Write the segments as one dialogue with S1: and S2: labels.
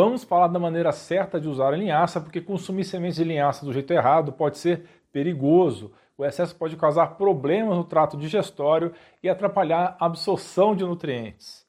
S1: Vamos falar da maneira certa de usar a linhaça, porque consumir sementes de linhaça do jeito errado pode ser perigoso. O excesso pode causar problemas no trato digestório e atrapalhar a absorção de nutrientes.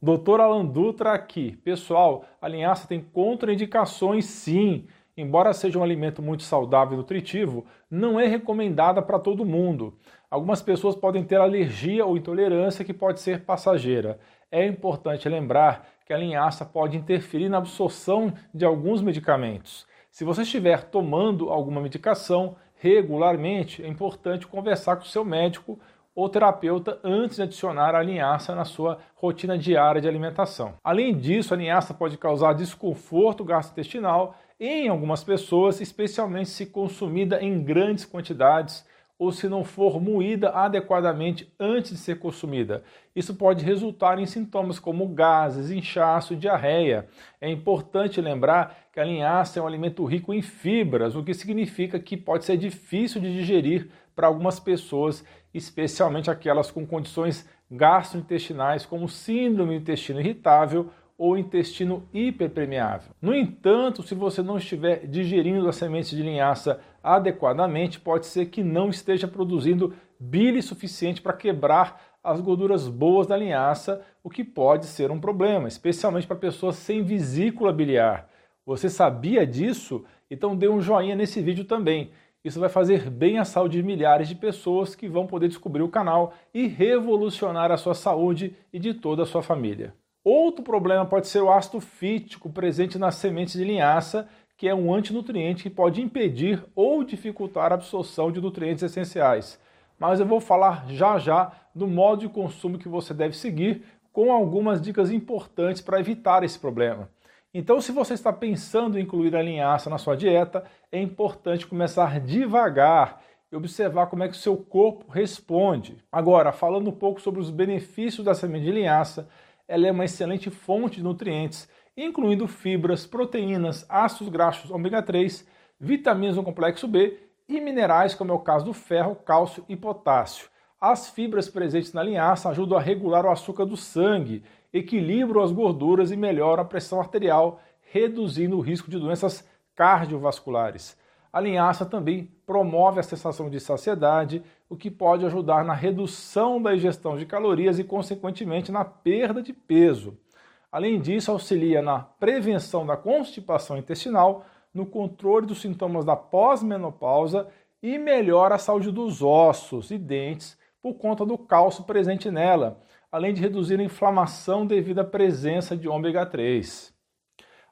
S1: Doutor Alan Dutra aqui. Pessoal, a linhaça tem contraindicações sim. Embora seja um alimento muito saudável e nutritivo, não é recomendada para todo mundo. Algumas pessoas podem ter alergia ou intolerância que pode ser passageira. É importante lembrar que a linhaça pode interferir na absorção de alguns medicamentos. Se você estiver tomando alguma medicação regularmente, é importante conversar com o seu médico ou terapeuta antes de adicionar a linhaça na sua rotina diária de alimentação. Além disso, a linhaça pode causar desconforto gastrointestinal em algumas pessoas, especialmente se consumida em grandes quantidades ou se não for moída adequadamente antes de ser consumida. Isso pode resultar em sintomas como gases, inchaço diarreia. É importante lembrar que a linhaça é um alimento rico em fibras, o que significa que pode ser difícil de digerir para algumas pessoas, especialmente aquelas com condições gastrointestinais como síndrome do intestino irritável ou intestino hiperpermeável. No entanto, se você não estiver digerindo as sementes de linhaça adequadamente, pode ser que não esteja produzindo bile suficiente para quebrar as gorduras boas da linhaça, o que pode ser um problema, especialmente para pessoas sem vesícula biliar. Você sabia disso? Então dê um joinha nesse vídeo também. Isso vai fazer bem à saúde de milhares de pessoas que vão poder descobrir o canal e revolucionar a sua saúde e de toda a sua família. Outro problema pode ser o ácido fítico presente nas sementes de linhaça, que é um antinutriente que pode impedir ou dificultar a absorção de nutrientes essenciais. Mas eu vou falar já já do modo de consumo que você deve seguir, com algumas dicas importantes para evitar esse problema. Então, se você está pensando em incluir a linhaça na sua dieta, é importante começar devagar e observar como é que o seu corpo responde. Agora, falando um pouco sobre os benefícios da semente de linhaça, ela é uma excelente fonte de nutrientes, incluindo fibras, proteínas, ácidos graxos ômega 3, vitaminas do complexo B e minerais, como é o caso do ferro, cálcio e potássio. As fibras presentes na linhaça ajudam a regular o açúcar do sangue, equilibram as gorduras e melhoram a pressão arterial, reduzindo o risco de doenças cardiovasculares. A linhaça também promove a sensação de saciedade, o que pode ajudar na redução da ingestão de calorias e, consequentemente, na perda de peso. Além disso, auxilia na prevenção da constipação intestinal, no controle dos sintomas da pós-menopausa e melhora a saúde dos ossos e dentes por conta do cálcio presente nela, além de reduzir a inflamação devido à presença de ômega 3.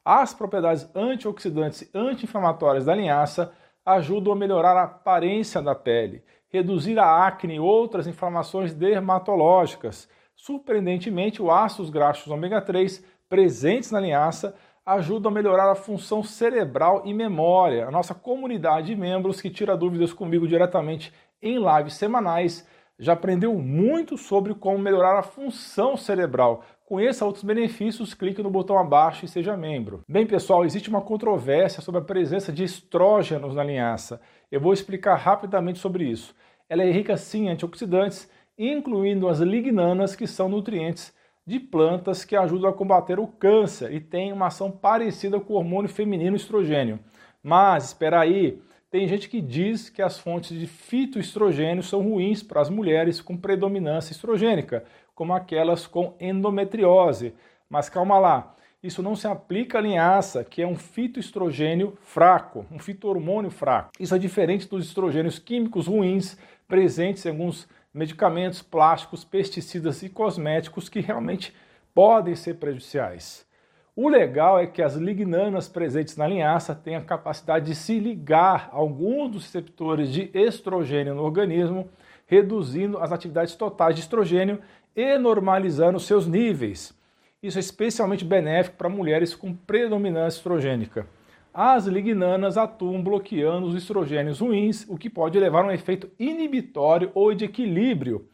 S1: As propriedades antioxidantes e anti-inflamatórias da linhaça ajudam a melhorar a aparência da pele, reduzir a acne e outras inflamações dermatológicas. Surpreendentemente, os ácidos graxos ômega 3 presentes na linhaça ajudam a melhorar a função cerebral e memória. A nossa comunidade de membros que tira dúvidas comigo diretamente em lives semanais já aprendeu muito sobre como melhorar a função cerebral. Conheça outros benefícios, clique no botão abaixo e seja membro. Bem, pessoal, existe uma controvérsia sobre a presença de estrógenos na linhaça. Eu vou explicar rapidamente sobre isso. Ela é rica sim em antioxidantes, incluindo as lignanas, que são nutrientes de plantas que ajudam a combater o câncer e tem uma ação parecida com o hormônio feminino estrogênio. Mas, espera aí, tem gente que diz que as fontes de fitoestrogênio são ruins para as mulheres com predominância estrogênica, como aquelas com endometriose. Mas calma lá, isso não se aplica à linhaça, que é um fitoestrogênio fraco, um fitohormônio fraco. Isso é diferente dos estrogênios químicos ruins presentes em alguns medicamentos, plásticos, pesticidas e cosméticos que realmente podem ser prejudiciais. O legal é que as lignanas presentes na linhaça têm a capacidade de se ligar a alguns dos receptores de estrogênio no organismo, reduzindo as atividades totais de estrogênio e normalizando seus níveis. Isso é especialmente benéfico para mulheres com predominância estrogênica. As lignanas atuam bloqueando os estrogênios ruins, o que pode levar a um efeito inibitório ou de equilíbrio,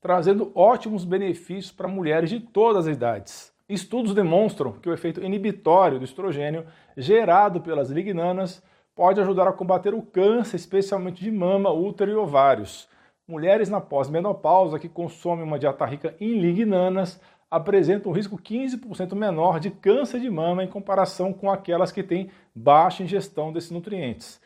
S1: trazendo ótimos benefícios para mulheres de todas as idades. Estudos demonstram que o efeito inibitório do estrogênio gerado pelas lignanas pode ajudar a combater o câncer, especialmente de mama, útero e ovários. Mulheres na pós-menopausa que consomem uma dieta rica em lignanas apresentam um risco 15% menor de câncer de mama em comparação com aquelas que têm baixa ingestão desses nutrientes.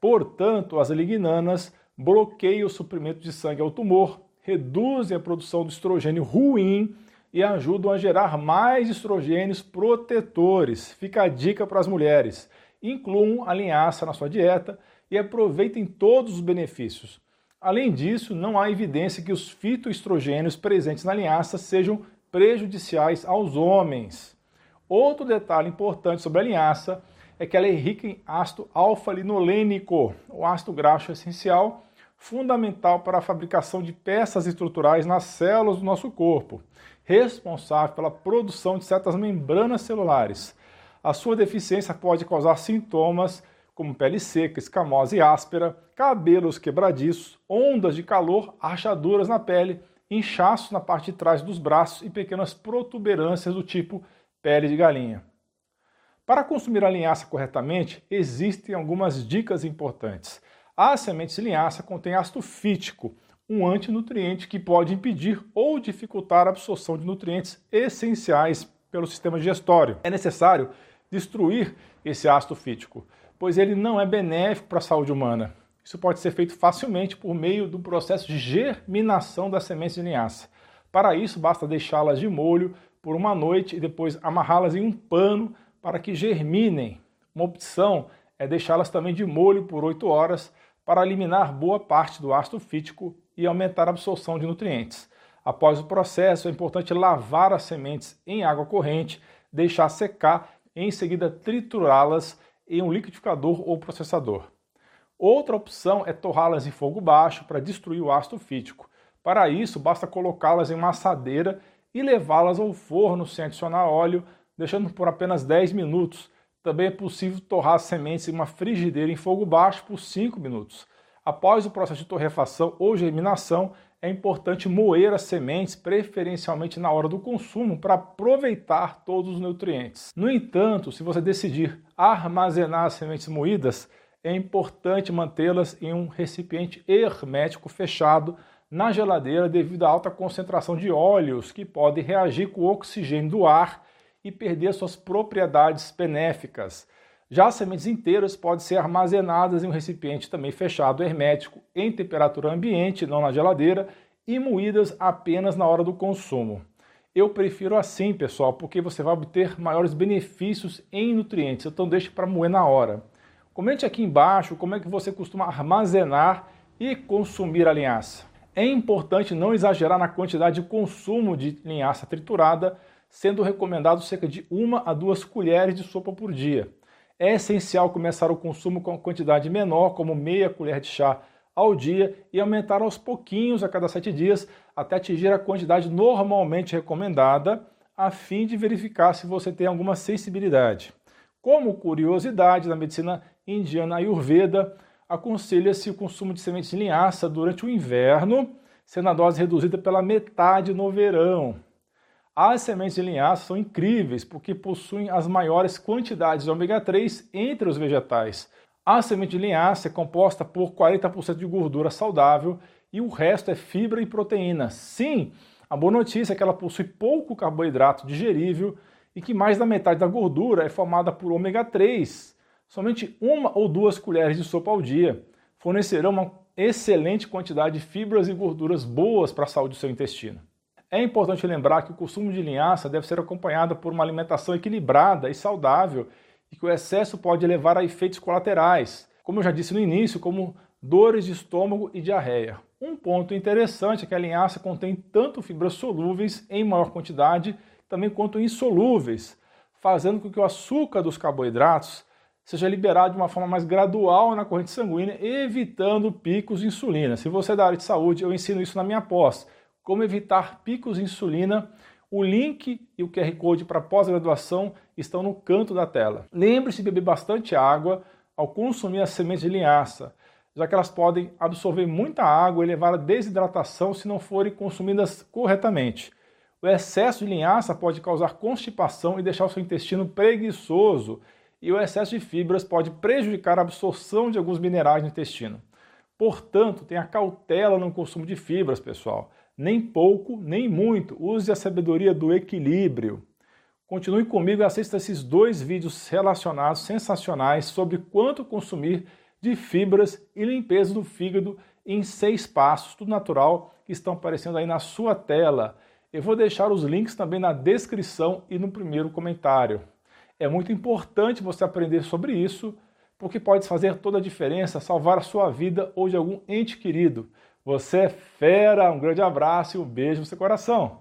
S1: Portanto, as lignanas bloqueiam o suprimento de sangue ao tumor, reduzem a produção de estrogênio ruim e ajudam a gerar mais estrogênios protetores. Fica a dica para as mulheres. Incluam a linhaça na sua dieta e aproveitem todos os benefícios. Além disso, não há evidência que os fitoestrogênios presentes na linhaça sejam prejudiciais aos homens. Outro detalhe importante sobre a linhaça é que ela é rica em ácido alfa-linolênico, o ácido graxo essencial, fundamental para a fabricação de peças estruturais nas células do nosso corpo responsável pela produção de certas membranas celulares. A sua deficiência pode causar sintomas como pele seca, escamosa e áspera, cabelos quebradiços, ondas de calor, rachaduras na pele, inchaço na parte de trás dos braços e pequenas protuberâncias do tipo pele de galinha. Para consumir a linhaça corretamente, existem algumas dicas importantes. A semente de linhaça contém ácido fítico, um antinutriente que pode impedir ou dificultar a absorção de nutrientes essenciais pelo sistema digestório. É necessário destruir esse ácido fítico, pois ele não é benéfico para a saúde humana. Isso pode ser feito facilmente por meio do processo de germinação das sementes de linhaça. Para isso, basta deixá-las de molho por uma noite e depois amarrá-las em um pano para que germinem. Uma opção é deixá-las também de molho por 8 horas para eliminar boa parte do ácido fítico e aumentar a absorção de nutrientes. Após o processo, é importante lavar as sementes em água corrente, deixar secar e em seguida triturá-las em um liquidificador ou processador. Outra opção é torrá-las em fogo baixo para destruir o ácido fítico. Para isso, basta colocá-las em uma assadeira e levá-las ao forno sem adicionar óleo, deixando por apenas 10 minutos. Também é possível torrar as sementes em uma frigideira em fogo baixo por 5 minutos. Após o processo de torrefação ou germinação, é importante moer as sementes, preferencialmente na hora do consumo, para aproveitar todos os nutrientes. No entanto, se você decidir armazenar as sementes moídas, é importante mantê-las em um recipiente hermético fechado na geladeira devido à alta concentração de óleos que podem reagir com o oxigênio do ar e perder suas propriedades benéficas. Já as sementes inteiras podem ser armazenadas em um recipiente também fechado, hermético, em temperatura ambiente, não na geladeira, e moídas apenas na hora do consumo. Eu prefiro assim, pessoal, porque você vai obter maiores benefícios em nutrientes, então deixe para moer na hora. Comente aqui embaixo como é que você costuma armazenar e consumir a linhaça. É importante não exagerar na quantidade de consumo de linhaça triturada, sendo recomendado cerca de uma a duas colheres de sopa por dia é essencial começar o consumo com quantidade menor, como meia colher de chá ao dia, e aumentar aos pouquinhos a cada sete dias até atingir a quantidade normalmente recomendada, a fim de verificar se você tem alguma sensibilidade. Como curiosidade, na medicina indiana Ayurveda, aconselha-se o consumo de sementes de linhaça durante o inverno, sendo a dose reduzida pela metade no verão. As sementes de linhaça são incríveis porque possuem as maiores quantidades de ômega 3 entre os vegetais. A semente de linhaça é composta por 40% de gordura saudável e o resto é fibra e proteína. Sim, a boa notícia é que ela possui pouco carboidrato digerível e que mais da metade da gordura é formada por ômega 3. Somente uma ou duas colheres de sopa ao dia fornecerão uma excelente quantidade de fibras e gorduras boas para a saúde do seu intestino. É importante lembrar que o consumo de linhaça deve ser acompanhado por uma alimentação equilibrada e saudável e que o excesso pode levar a efeitos colaterais, como eu já disse no início, como dores de estômago e diarreia. Um ponto interessante é que a linhaça contém tanto fibras solúveis em maior quantidade, também quanto insolúveis, fazendo com que o açúcar dos carboidratos seja liberado de uma forma mais gradual na corrente sanguínea, evitando picos de insulina. Se você é da área de saúde, eu ensino isso na minha pós como evitar picos de insulina. O link e o QR Code para pós-graduação estão no canto da tela. Lembre-se de beber bastante água ao consumir as sementes de linhaça, já que elas podem absorver muita água e levar à desidratação se não forem consumidas corretamente. O excesso de linhaça pode causar constipação e deixar o seu intestino preguiçoso, e o excesso de fibras pode prejudicar a absorção de alguns minerais no intestino. Portanto, tenha cautela no consumo de fibras, pessoal. Nem pouco, nem muito. Use a sabedoria do equilíbrio. Continue comigo e assista esses dois vídeos relacionados, sensacionais, sobre quanto consumir de fibras e limpeza do fígado em seis passos, tudo natural, que estão aparecendo aí na sua tela. Eu vou deixar os links também na descrição e no primeiro comentário. É muito importante você aprender sobre isso, porque pode fazer toda a diferença, salvar a sua vida ou de algum ente querido. Você é fera, um grande abraço e um beijo no seu coração.